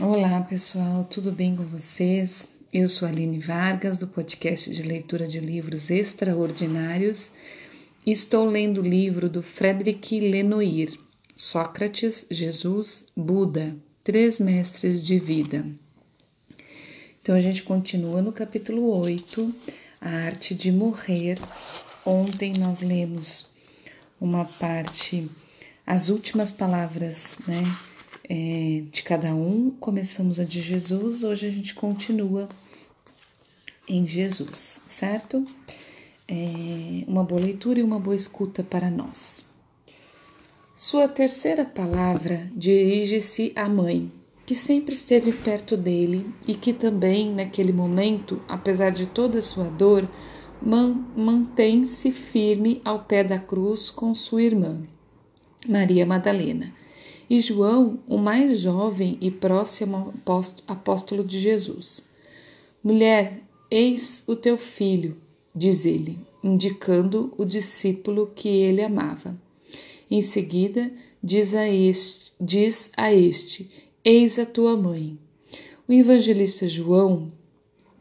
Olá pessoal, tudo bem com vocês? Eu sou Aline Vargas, do podcast de leitura de livros extraordinários. Estou lendo o livro do Frederic Lenoir, Sócrates, Jesus, Buda, Três Mestres de Vida. Então a gente continua no capítulo 8, A Arte de Morrer. Ontem nós lemos uma parte, as últimas palavras, né? É, de cada um. Começamos a de Jesus, hoje a gente continua em Jesus, certo? É, uma boa leitura e uma boa escuta para nós. Sua terceira palavra dirige-se à mãe, que sempre esteve perto dele e que também, naquele momento, apesar de toda sua dor, man mantém-se firme ao pé da cruz com sua irmã, Maria Madalena e João, o mais jovem e próximo apóstolo de Jesus. Mulher, eis o teu filho, diz ele, indicando o discípulo que ele amava. Em seguida, diz a este, diz a este Eis a tua mãe. O evangelista João,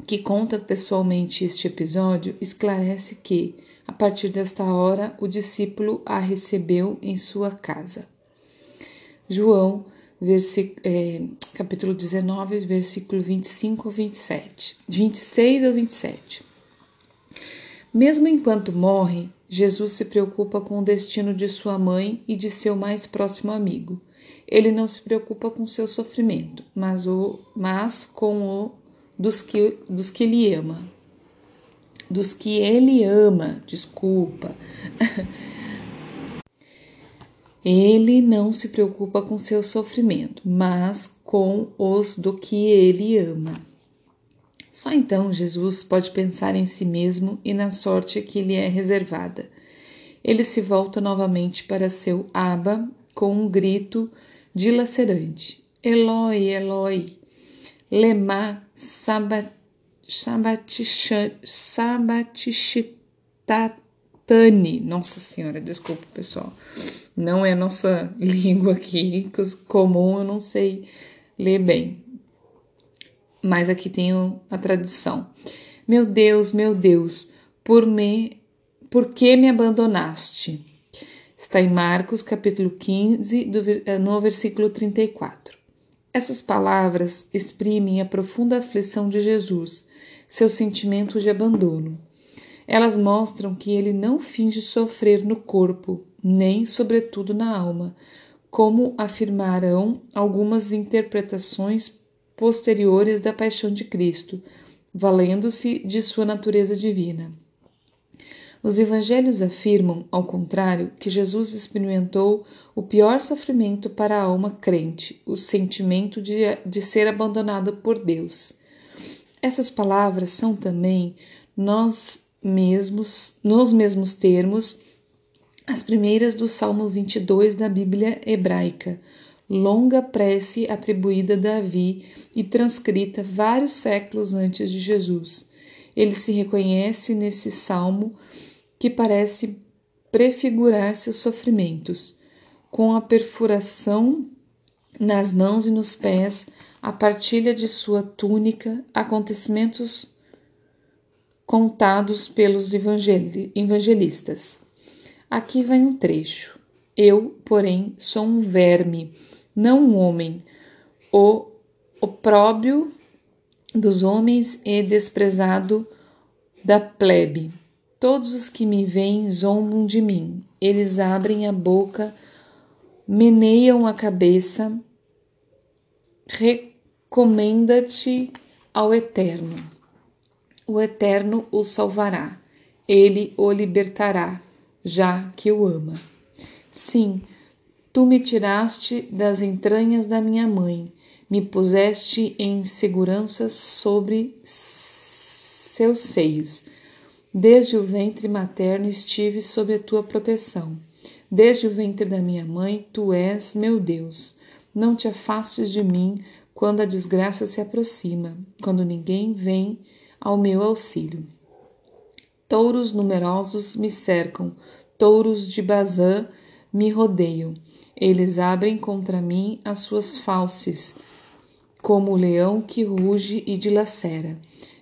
que conta pessoalmente este episódio, esclarece que, a partir desta hora, o discípulo a recebeu em sua casa. João, é, capítulo 19, versículo 25 ao 27, 26 ao 27. Mesmo enquanto morre, Jesus se preocupa com o destino de sua mãe e de seu mais próximo amigo. Ele não se preocupa com seu sofrimento, mas, o, mas com o dos que, dos que ele ama. Dos que ele ama, desculpa. Ele não se preocupa com seu sofrimento, mas com os do que ele ama. Só então Jesus pode pensar em si mesmo e na sorte que lhe é reservada. Ele se volta novamente para seu Abba com um grito dilacerante: Eloi, Eloi, lema Tani. Nossa Senhora, desculpa, pessoal. Não é nossa língua aqui, comum, eu não sei ler bem. Mas aqui tenho a tradução. Meu Deus, meu Deus, por me, por que me abandonaste? Está em Marcos, capítulo 15, do, eh, no versículo 34. Essas palavras exprimem a profunda aflição de Jesus, seu sentimento de abandono. Elas mostram que ele não finge sofrer no corpo, nem, sobretudo, na alma, como afirmarão algumas interpretações posteriores da paixão de Cristo, valendo-se de sua natureza divina. Os evangelhos afirmam, ao contrário, que Jesus experimentou o pior sofrimento para a alma crente, o sentimento de, de ser abandonado por Deus. Essas palavras são também nós mesmos, nos mesmos termos, as primeiras do Salmo 22 da Bíblia hebraica, longa prece atribuída a Davi e transcrita vários séculos antes de Jesus. Ele se reconhece nesse salmo que parece prefigurar seus sofrimentos, com a perfuração nas mãos e nos pés, a partilha de sua túnica, acontecimentos contados pelos evangelistas. Aqui vai um trecho. Eu, porém, sou um verme, não um homem, o opróbrio dos homens e desprezado da plebe. Todos os que me veem zombam de mim. Eles abrem a boca, meneiam a cabeça. Recomenda-te ao Eterno o Eterno o salvará, ele o libertará, já que o ama. Sim, tu me tiraste das entranhas da minha mãe, me puseste em segurança sobre seus seios. Desde o ventre materno estive sob a tua proteção. Desde o ventre da minha mãe, tu és meu Deus. Não te afastes de mim quando a desgraça se aproxima, quando ninguém vem ao meu auxílio. Touros numerosos me cercam, touros de Bazã me rodeiam. Eles abrem contra mim as suas falses. como o leão que ruge e dilacera.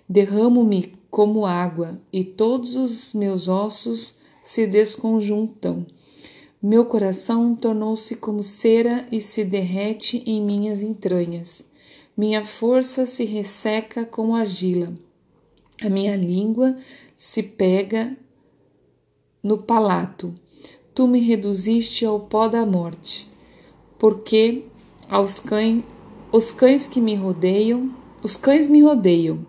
Derramo-me como água, e todos os meus ossos se desconjuntam. Meu coração tornou-se como cera e se derrete em minhas entranhas. Minha força se resseca como argila. A minha língua se pega no palato. Tu me reduziste ao pó da morte, porque aos cães, os cães que me rodeiam, os cães me rodeiam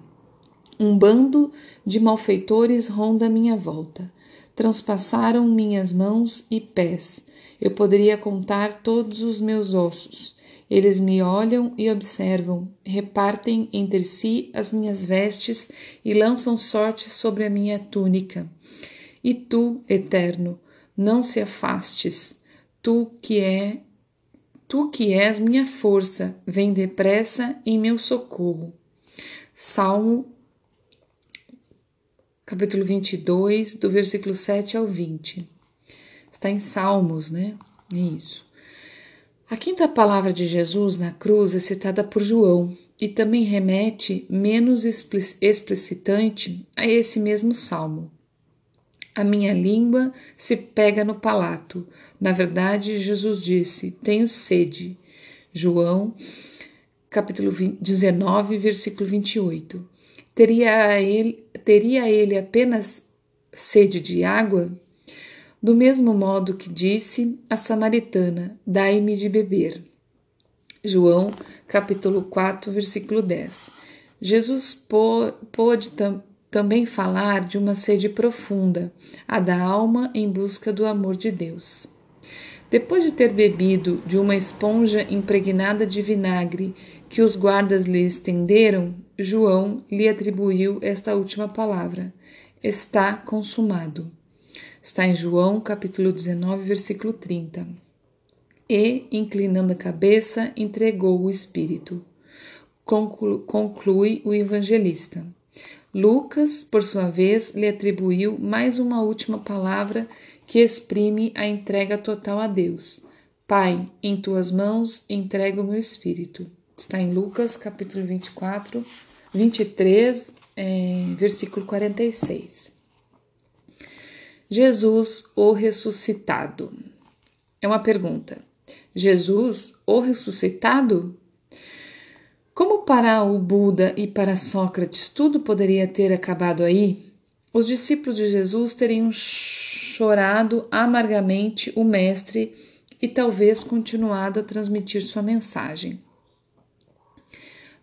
um bando de malfeitores ronda minha volta. Transpassaram minhas mãos e pés. Eu poderia contar todos os meus ossos. Eles me olham e observam, repartem entre si as minhas vestes e lançam sorte sobre a minha túnica. E tu, Eterno, não se afastes, tu que é tu que és minha força, vem depressa em meu socorro. Salmo capítulo 22, do versículo 7 ao 20. Está em Salmos, né? É isso. A quinta palavra de Jesus na cruz é citada por João e também remete, menos explicitante, a esse mesmo salmo. A minha língua se pega no palato. Na verdade, Jesus disse: Tenho sede. João, capítulo 19, versículo 28. Teria ele, teria ele apenas sede de água? Do mesmo modo que disse a samaritana: Dai-me de beber. João, capítulo 4, versículo 10. Jesus pôde tam, também falar de uma sede profunda, a da alma em busca do amor de Deus. Depois de ter bebido de uma esponja impregnada de vinagre que os guardas lhe estenderam, João lhe atribuiu esta última palavra: Está consumado. Está em João, capítulo 19, versículo 30. E, inclinando a cabeça, entregou o Espírito. Conclui o evangelista. Lucas, por sua vez, lhe atribuiu mais uma última palavra que exprime a entrega total a Deus. Pai, em tuas mãos entrego o meu espírito. Está em Lucas, capítulo 24, 23, é, versículo 46. Jesus, o ressuscitado. É uma pergunta. Jesus, o ressuscitado? Como para o Buda e para Sócrates tudo poderia ter acabado aí, os discípulos de Jesus teriam chorado amargamente o Mestre e talvez continuado a transmitir sua mensagem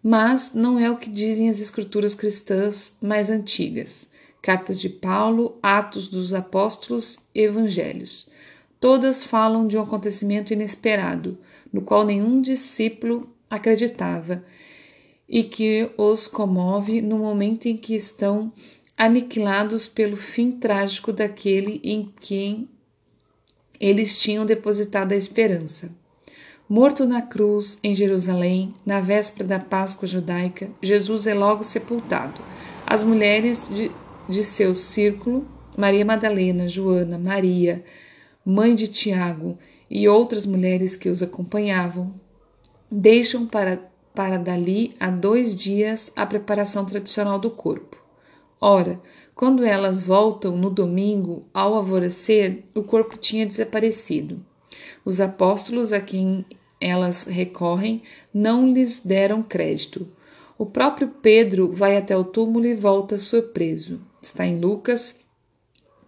mas não é o que dizem as escrituras cristãs mais antigas, cartas de Paulo, Atos dos Apóstolos Evangelhos. Todas falam de um acontecimento inesperado, no qual nenhum discípulo acreditava, e que os comove no momento em que estão aniquilados pelo fim trágico daquele em quem eles tinham depositado a esperança. Morto na cruz, em Jerusalém, na véspera da Páscoa judaica, Jesus é logo sepultado. As mulheres de, de seu círculo, Maria Madalena, Joana, Maria, mãe de Tiago e outras mulheres que os acompanhavam, deixam para, para dali a dois dias a preparação tradicional do corpo. Ora, quando elas voltam no domingo, ao alvorecer, o corpo tinha desaparecido. Os apóstolos a quem elas recorrem não lhes deram crédito. O próprio Pedro vai até o túmulo e volta surpreso. Está em Lucas,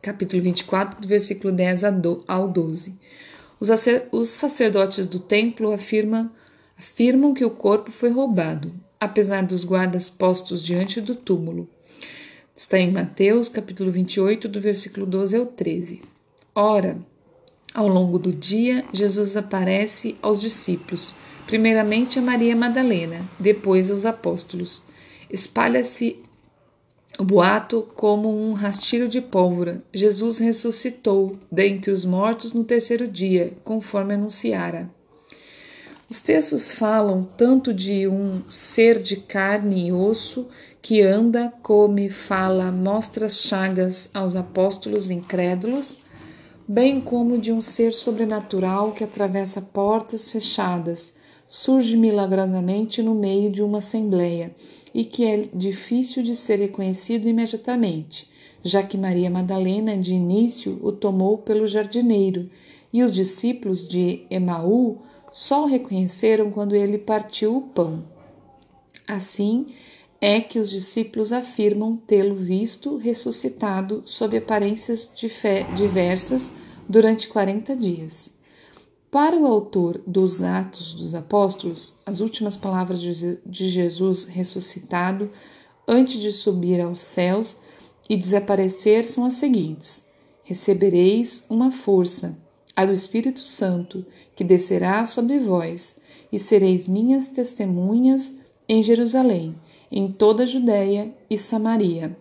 capítulo 24, do versículo 10 ao 12. Os sacerdotes do templo afirmam, afirmam que o corpo foi roubado, apesar dos guardas postos diante do túmulo. Está em Mateus, capítulo 28, do versículo 12 ao 13. Ora, ao longo do dia, Jesus aparece aos discípulos, primeiramente a Maria Madalena, depois aos apóstolos. Espalha-se o boato como um rastilho de pólvora. Jesus ressuscitou dentre os mortos no terceiro dia, conforme anunciara. Os textos falam tanto de um ser de carne e osso que anda, come, fala, mostra chagas aos apóstolos incrédulos bem como de um ser sobrenatural que atravessa portas fechadas, surge milagrosamente no meio de uma assembleia e que é difícil de ser reconhecido imediatamente, já que Maria Madalena de início o tomou pelo jardineiro e os discípulos de Emaú só o reconheceram quando ele partiu o pão. Assim é que os discípulos afirmam tê-lo visto ressuscitado sob aparências diversas durante quarenta dias. Para o autor dos Atos dos Apóstolos, as últimas palavras de Jesus ressuscitado antes de subir aos céus e desaparecer são as seguintes: Recebereis uma força, a do Espírito Santo, que descerá sobre vós, e sereis minhas testemunhas em Jerusalém, em toda a Judéia e Samaria.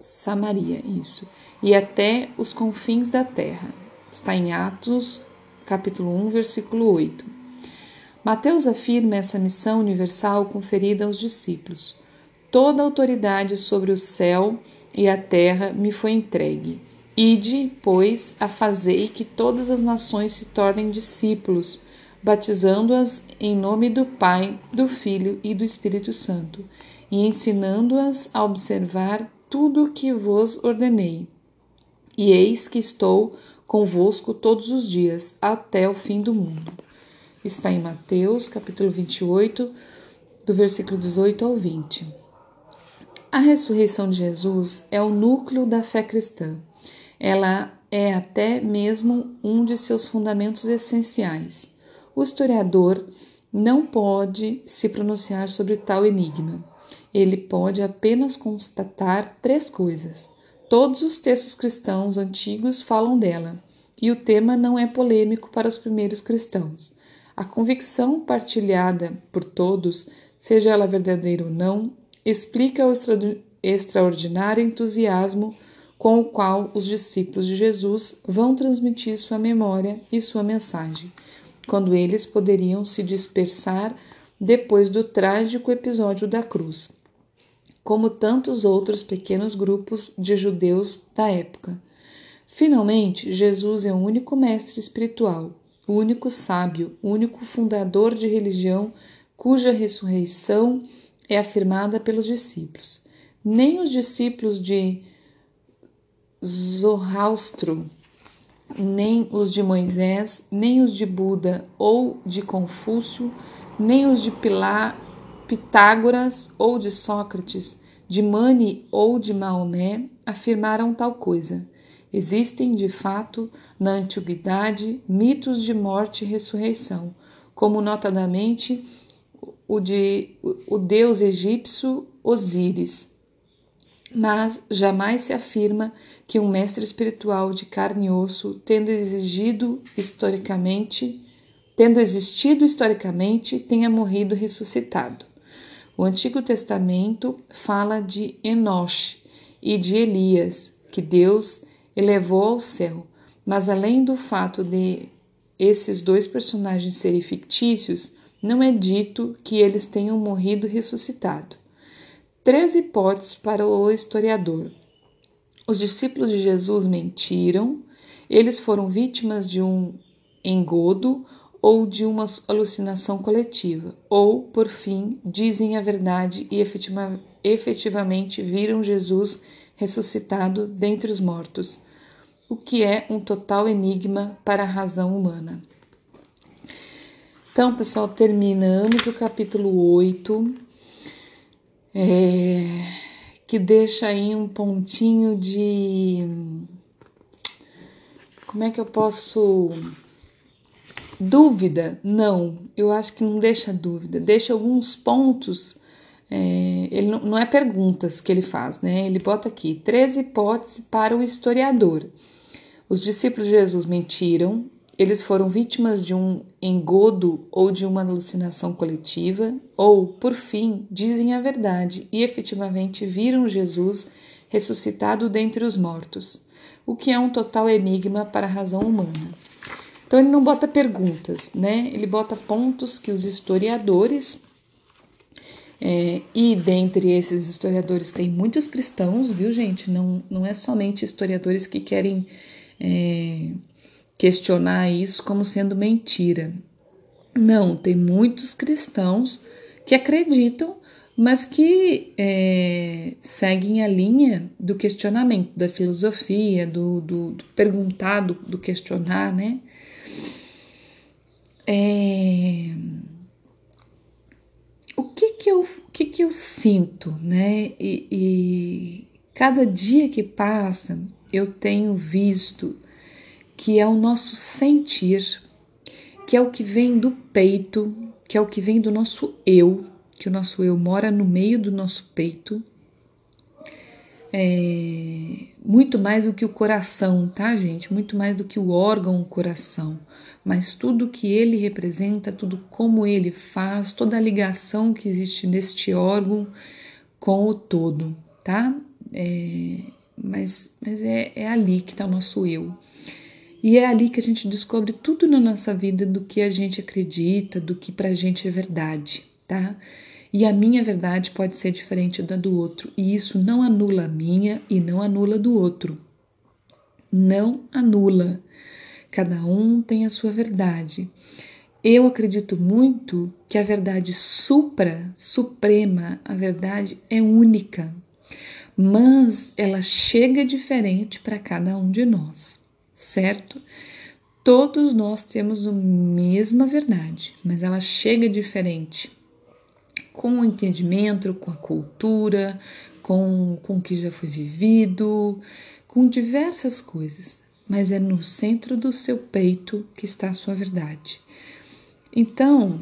Samaria, isso. E até os confins da terra. Está em Atos, capítulo 1, versículo 8. Mateus afirma essa missão universal conferida aos discípulos. Toda autoridade sobre o céu e a terra me foi entregue. Ide, pois, a fazei que todas as nações se tornem discípulos, batizando-as em nome do Pai, do Filho e do Espírito Santo, e ensinando-as a observar tudo o que vos ordenei. E eis que estou convosco todos os dias, até o fim do mundo. Está em Mateus, capítulo 28, do versículo 18 ao 20. A ressurreição de Jesus é o núcleo da fé cristã. Ela é até mesmo um de seus fundamentos essenciais. O historiador não pode se pronunciar sobre tal enigma. Ele pode apenas constatar três coisas. Todos os textos cristãos antigos falam dela, e o tema não é polêmico para os primeiros cristãos. A convicção partilhada por todos, seja ela verdadeira ou não, explica o extraordinário entusiasmo com o qual os discípulos de Jesus vão transmitir sua memória e sua mensagem, quando eles poderiam se dispersar depois do trágico episódio da cruz como tantos outros pequenos grupos de judeus da época. Finalmente, Jesus é o único mestre espiritual, o único sábio, o único fundador de religião cuja ressurreição é afirmada pelos discípulos. Nem os discípulos de Zoroastro, nem os de Moisés, nem os de Buda ou de Confúcio, nem os de Pilar Pitágoras ou de Sócrates, de Mani ou de Maomé afirmaram tal coisa. Existem, de fato, na antiguidade, mitos de morte e ressurreição, como notadamente o de o deus egípcio Osíris. Mas jamais se afirma que um mestre espiritual de carne e osso, tendo exigido historicamente, tendo existido historicamente, tenha morrido ressuscitado. O Antigo Testamento fala de Enoch e de Elias, que Deus elevou ao céu, mas além do fato de esses dois personagens serem fictícios, não é dito que eles tenham morrido e ressuscitado. Três hipóteses para o historiador. Os discípulos de Jesus mentiram, eles foram vítimas de um engodo ou de uma alucinação coletiva, ou, por fim, dizem a verdade e efetiva, efetivamente viram Jesus ressuscitado dentre os mortos, o que é um total enigma para a razão humana. Então, pessoal, terminamos o capítulo 8, é, que deixa aí um pontinho de. Como é que eu posso Dúvida? Não, eu acho que não deixa dúvida, deixa alguns pontos. É, ele não, não, é perguntas que ele faz, né? Ele bota aqui três hipóteses para o historiador. Os discípulos de Jesus mentiram, eles foram vítimas de um engodo ou de uma alucinação coletiva, ou, por fim, dizem a verdade e efetivamente viram Jesus ressuscitado dentre os mortos, o que é um total enigma para a razão humana. Então ele não bota perguntas, né? Ele bota pontos que os historiadores é, e dentre esses historiadores tem muitos cristãos, viu, gente? Não, não é somente historiadores que querem é, questionar isso como sendo mentira. Não, tem muitos cristãos que acreditam, mas que é, seguem a linha do questionamento, da filosofia, do, do, do perguntar, do, do, questionar, né? É, o que que eu, que que eu sinto, né? E, e cada dia que passa, eu tenho visto que é o nosso sentir, que é o que vem do peito, que é o que vem do nosso eu, que o nosso eu mora no meio do nosso peito. É, muito mais do que o coração, tá, gente? Muito mais do que o órgão o coração, mas tudo que ele representa, tudo como ele faz, toda a ligação que existe neste órgão com o todo, tá? É, mas mas é, é ali que está o nosso eu. E é ali que a gente descobre tudo na nossa vida do que a gente acredita, do que pra gente é verdade, tá? E a minha verdade pode ser diferente da do outro, e isso não anula a minha e não anula do outro. Não anula. Cada um tem a sua verdade. Eu acredito muito que a verdade supra, suprema, a verdade é única, mas ela chega diferente para cada um de nós certo? Todos nós temos a mesma verdade, mas ela chega diferente com o entendimento, com a cultura, com, com o que já foi vivido, com diversas coisas, mas é no centro do seu peito que está a sua verdade. Então,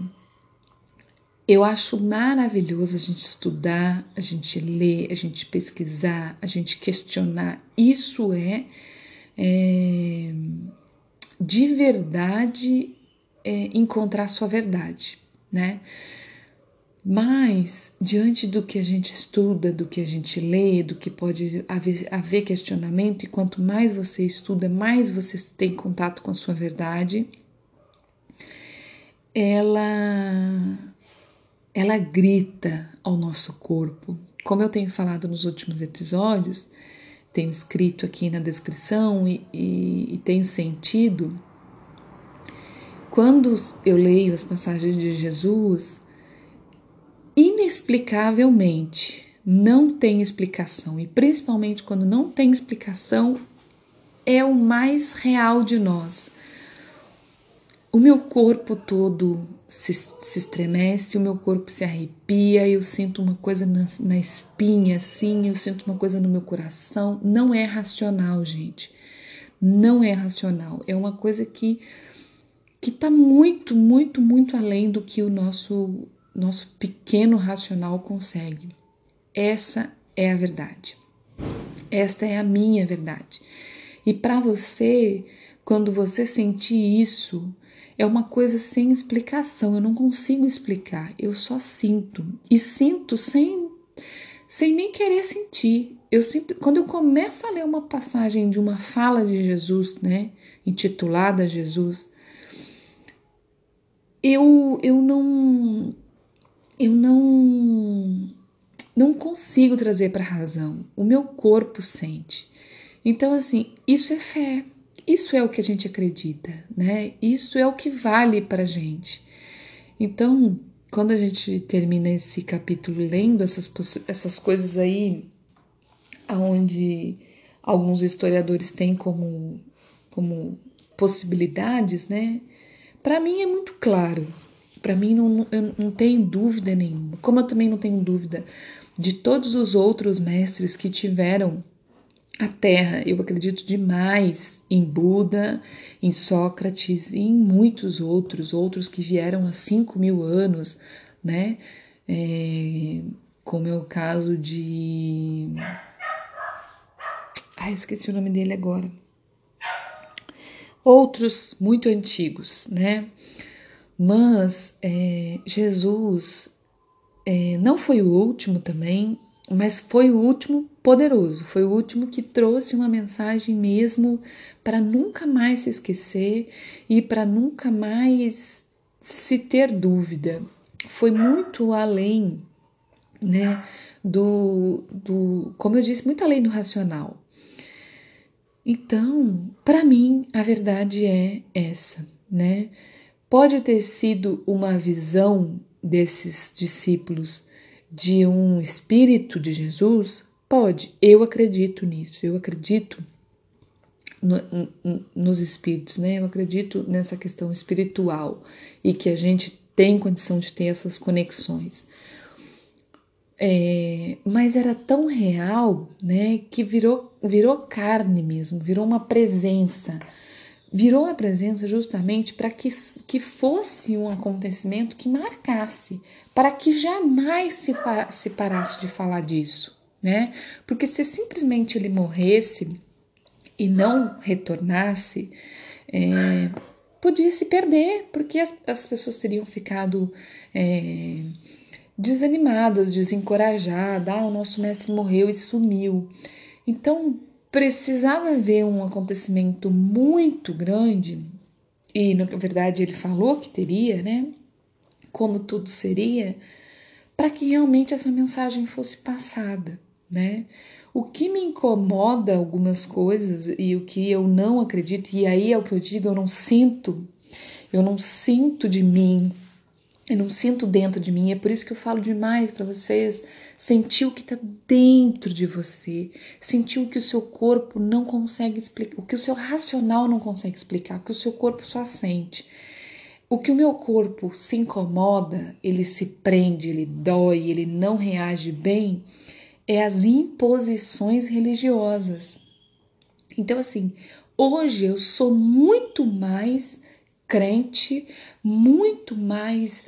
eu acho maravilhoso a gente estudar, a gente ler, a gente pesquisar, a gente questionar. Isso é é, de verdade é, encontrar sua verdade, né? Mas, diante do que a gente estuda, do que a gente lê, do que pode haver, questionamento, e quanto mais você estuda, mais você tem contato com a sua verdade, ela, ela grita ao nosso corpo. Como eu tenho falado nos últimos episódios, tenho escrito aqui na descrição e, e, e tenho sentido, quando eu leio as passagens de Jesus, inexplicavelmente não tem explicação, e principalmente quando não tem explicação, é o mais real de nós. O meu corpo todo se, se estremece, o meu corpo se arrepia, eu sinto uma coisa na, na espinha, assim, eu sinto uma coisa no meu coração. Não é racional, gente. Não é racional. É uma coisa que que está muito, muito, muito além do que o nosso nosso pequeno racional consegue. Essa é a verdade. Esta é a minha verdade. E para você, quando você sentir isso, é uma coisa sem explicação, eu não consigo explicar, eu só sinto. E sinto sem, sem nem querer sentir. Eu sempre, quando eu começo a ler uma passagem de uma fala de Jesus, né, intitulada Jesus, eu, eu não eu não não consigo trazer para a razão. O meu corpo sente. Então assim, isso é fé. Isso é o que a gente acredita, né? Isso é o que vale para gente. Então, quando a gente termina esse capítulo lendo essas, essas coisas aí, aonde alguns historiadores têm como, como possibilidades, né? Para mim é muito claro. Para mim não, não tenho dúvida nenhuma. Como eu também não tenho dúvida de todos os outros mestres que tiveram a Terra. Eu acredito demais em Buda, em Sócrates e em muitos outros, outros que vieram há 5 mil anos, né? É, como é o caso de. Ai, eu esqueci o nome dele agora. Outros muito antigos, né? Mas é, Jesus é, não foi o último também, mas foi o último poderoso, foi o último que trouxe uma mensagem mesmo para nunca mais se esquecer e para nunca mais se ter dúvida. Foi muito além, né, do, do como eu disse, muito além do racional. Então, para mim, a verdade é essa, né? Pode ter sido uma visão desses discípulos de um espírito de Jesus? Pode, eu acredito nisso, eu acredito no, no, nos espíritos, né? Eu acredito nessa questão espiritual e que a gente tem condição de ter essas conexões. É, mas era tão real, né, que virou, virou carne mesmo, virou uma presença. Virou a presença justamente para que, que fosse um acontecimento que marcasse, para que jamais se, se parasse de falar disso, né? Porque se simplesmente ele morresse e não retornasse, é, podia se perder, porque as, as pessoas teriam ficado. É, desanimadas, desencorajadas. Ah, o nosso mestre morreu e sumiu. Então, precisava haver um acontecimento muito grande, e na verdade ele falou que teria, né? Como tudo seria, para que realmente essa mensagem fosse passada, né? O que me incomoda algumas coisas e o que eu não acredito, e aí é o que eu digo, eu não sinto, eu não sinto de mim eu não sinto dentro de mim, é por isso que eu falo demais para vocês. Sentir o que está dentro de você, sentir o que o seu corpo não consegue explicar, o que o seu racional não consegue explicar, o que o seu corpo só sente. O que o meu corpo se incomoda, ele se prende, ele dói, ele não reage bem, é as imposições religiosas. Então, assim, hoje eu sou muito mais crente, muito mais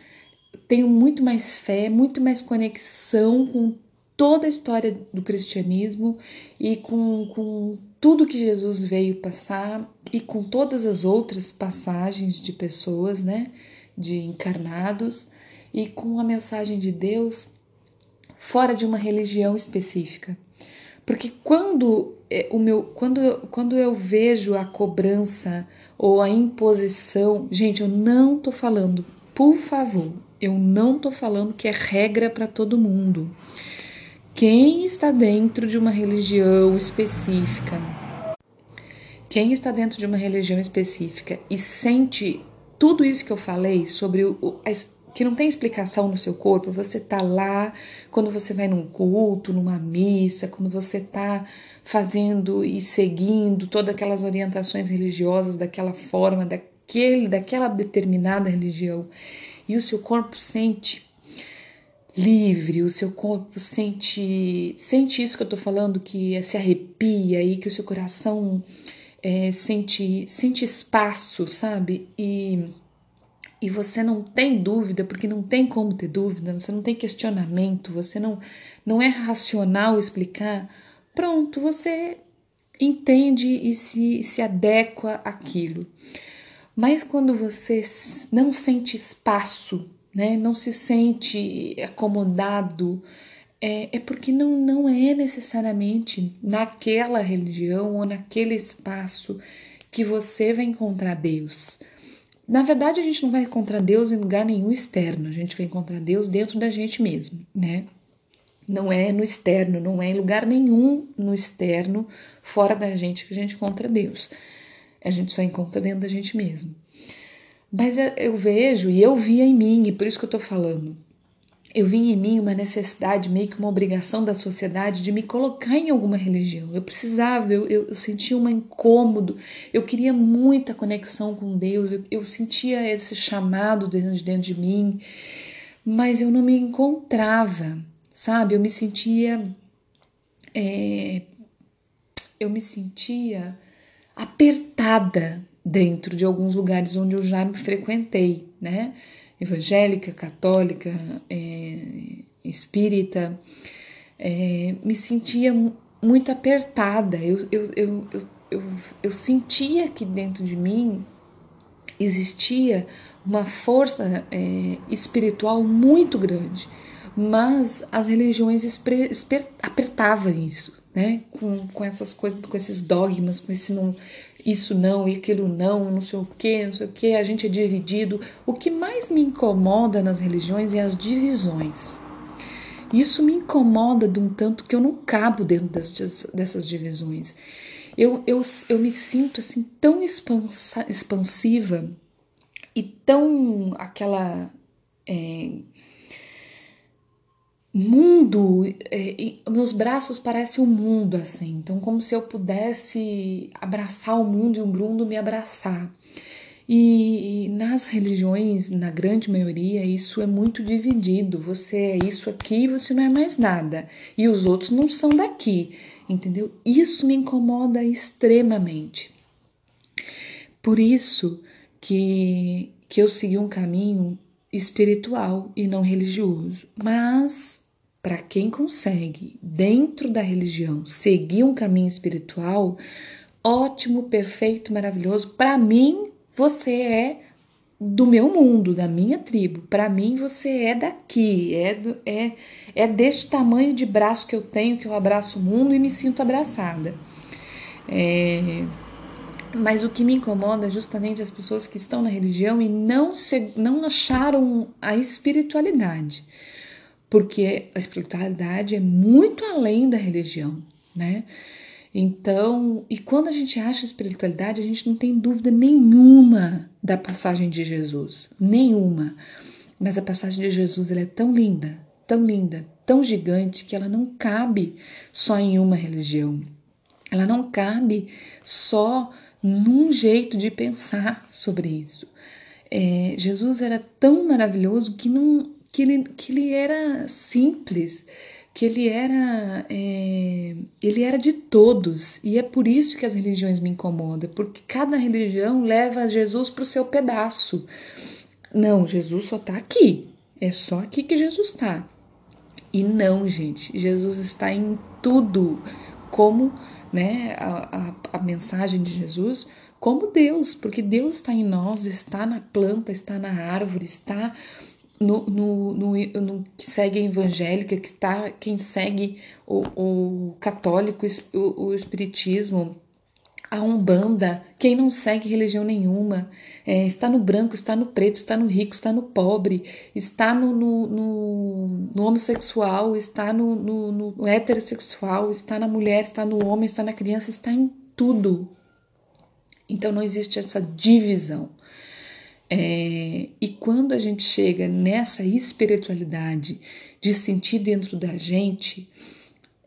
tenho muito mais fé, muito mais conexão com toda a história do cristianismo e com, com tudo que Jesus veio passar e com todas as outras passagens de pessoas, né, de encarnados e com a mensagem de Deus fora de uma religião específica. Porque quando é, o meu quando quando eu vejo a cobrança ou a imposição, gente, eu não tô falando, por favor, eu não tô falando que é regra para todo mundo. Quem está dentro de uma religião específica, quem está dentro de uma religião específica e sente tudo isso que eu falei sobre o, que não tem explicação no seu corpo, você tá lá quando você vai num culto, numa missa, quando você tá fazendo e seguindo todas aquelas orientações religiosas daquela forma, daquele, daquela determinada religião e o seu corpo sente livre, o seu corpo sente sente isso que eu tô falando que se arrepia e que o seu coração é, sente sente espaço, sabe? E e você não tem dúvida, porque não tem como ter dúvida, você não tem questionamento, você não não é racional explicar. Pronto, você entende e se, se adequa àquilo. Mas quando você não sente espaço, né, não se sente acomodado, é, é porque não, não é necessariamente naquela religião ou naquele espaço que você vai encontrar Deus. Na verdade, a gente não vai encontrar Deus em lugar nenhum externo, a gente vai encontrar Deus dentro da gente mesmo, né? Não é no externo, não é em lugar nenhum no externo, fora da gente, que a gente encontra Deus. A gente só encontra dentro da gente mesmo. Mas eu vejo, e eu via em mim, e por isso que eu tô falando, eu vi em mim uma necessidade, meio que uma obrigação da sociedade de me colocar em alguma religião. Eu precisava, eu, eu, eu sentia um incômodo, eu queria muita conexão com Deus, eu, eu sentia esse chamado dentro de, dentro de mim, mas eu não me encontrava, sabe? Eu me sentia. É, eu me sentia apertada dentro de alguns lugares onde eu já me frequentei, né? Evangélica, católica, é, espírita, é, me sentia muito apertada. Eu, eu, eu, eu, eu, eu sentia que dentro de mim existia uma força é, espiritual muito grande, mas as religiões apertavam isso né? Com, com essas coisas, com esses dogmas, com esse não, isso não e aquilo não, não sei o que, não sei o que, a gente é dividido. O que mais me incomoda nas religiões é as divisões. Isso me incomoda de um tanto que eu não cabo dentro das, dessas divisões. Eu, eu, eu me sinto assim tão expansa, expansiva e tão aquela é, mundo, é, meus braços parecem um mundo assim, então como se eu pudesse abraçar o mundo e o mundo me abraçar. E, e nas religiões, na grande maioria, isso é muito dividido. Você é isso aqui, você não é mais nada. E os outros não são daqui, entendeu? Isso me incomoda extremamente. Por isso que, que eu segui um caminho espiritual e não religioso. Mas para quem consegue, dentro da religião, seguir um caminho espiritual, ótimo, perfeito, maravilhoso. Para mim, você é do meu mundo, da minha tribo. Para mim, você é daqui, é, do, é, é deste tamanho de braço que eu tenho, que eu abraço o mundo e me sinto abraçada. É, mas o que me incomoda é justamente as pessoas que estão na religião e não, se, não acharam a espiritualidade. Porque a espiritualidade é muito além da religião, né? Então, e quando a gente acha espiritualidade, a gente não tem dúvida nenhuma da passagem de Jesus, nenhuma. Mas a passagem de Jesus ela é tão linda, tão linda, tão gigante que ela não cabe só em uma religião. Ela não cabe só num jeito de pensar sobre isso. É, Jesus era tão maravilhoso que, não, que, ele, que ele era simples que ele era é, ele era de todos. E é por isso que as religiões me incomodam porque cada religião leva Jesus para o seu pedaço. Não Jesus só está aqui. É só aqui que Jesus está e não gente Jesus está em tudo como né a, a, a mensagem de Jesus como Deus porque Deus está em nós está na planta está na árvore está no, no, no, no, que segue a evangélica, que tá, quem segue o, o católico, o, o espiritismo, a umbanda, quem não segue religião nenhuma, é, está no branco, está no preto, está no rico, está no pobre, está no, no, no, no homossexual, está no, no, no heterossexual, está na mulher, está no homem, está na criança, está em tudo. Então não existe essa divisão. É, e quando a gente chega nessa espiritualidade de sentir dentro da gente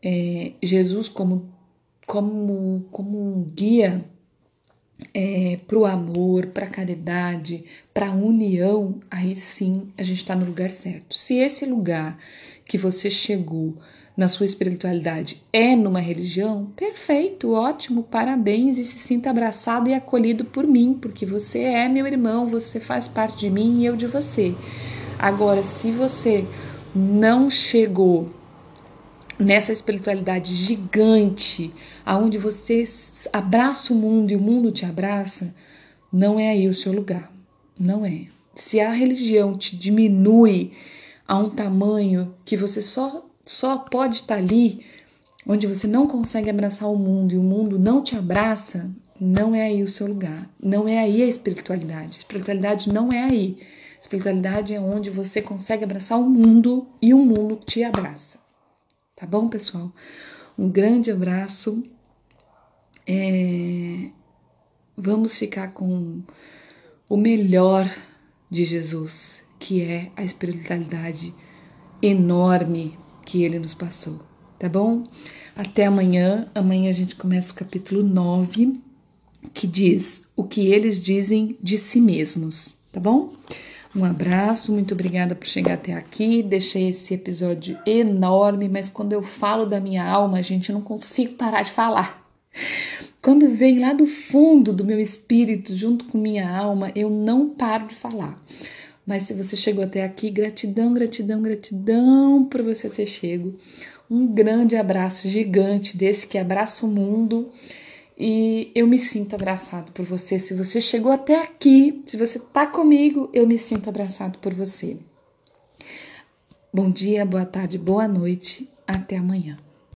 é, Jesus como, como, como um guia é, para o amor, para a caridade, para a união, aí sim a gente está no lugar certo. Se esse lugar que você chegou na sua espiritualidade é numa religião, perfeito, ótimo, parabéns e se sinta abraçado e acolhido por mim, porque você é meu irmão, você faz parte de mim e eu de você. Agora, se você não chegou nessa espiritualidade gigante, aonde você abraça o mundo e o mundo te abraça, não é aí o seu lugar. Não é. Se a religião te diminui a um tamanho que você só só pode estar ali onde você não consegue abraçar o mundo e o mundo não te abraça, não é aí o seu lugar. Não é aí a espiritualidade. A espiritualidade não é aí. A espiritualidade é onde você consegue abraçar o mundo e o mundo te abraça. Tá bom, pessoal? Um grande abraço. É... Vamos ficar com o melhor de Jesus, que é a espiritualidade enorme que ele nos passou, tá bom? Até amanhã. Amanhã a gente começa o capítulo 9, que diz o que eles dizem de si mesmos, tá bom? Um abraço, muito obrigada por chegar até aqui. Deixei esse episódio enorme, mas quando eu falo da minha alma, gente, eu não consigo parar de falar. Quando vem lá do fundo do meu espírito, junto com minha alma, eu não paro de falar. Mas se você chegou até aqui, gratidão, gratidão, gratidão por você ter chego. Um grande abraço gigante desse que abraça o mundo. E eu me sinto abraçado por você. Se você chegou até aqui, se você tá comigo, eu me sinto abraçado por você. Bom dia, boa tarde, boa noite. Até amanhã.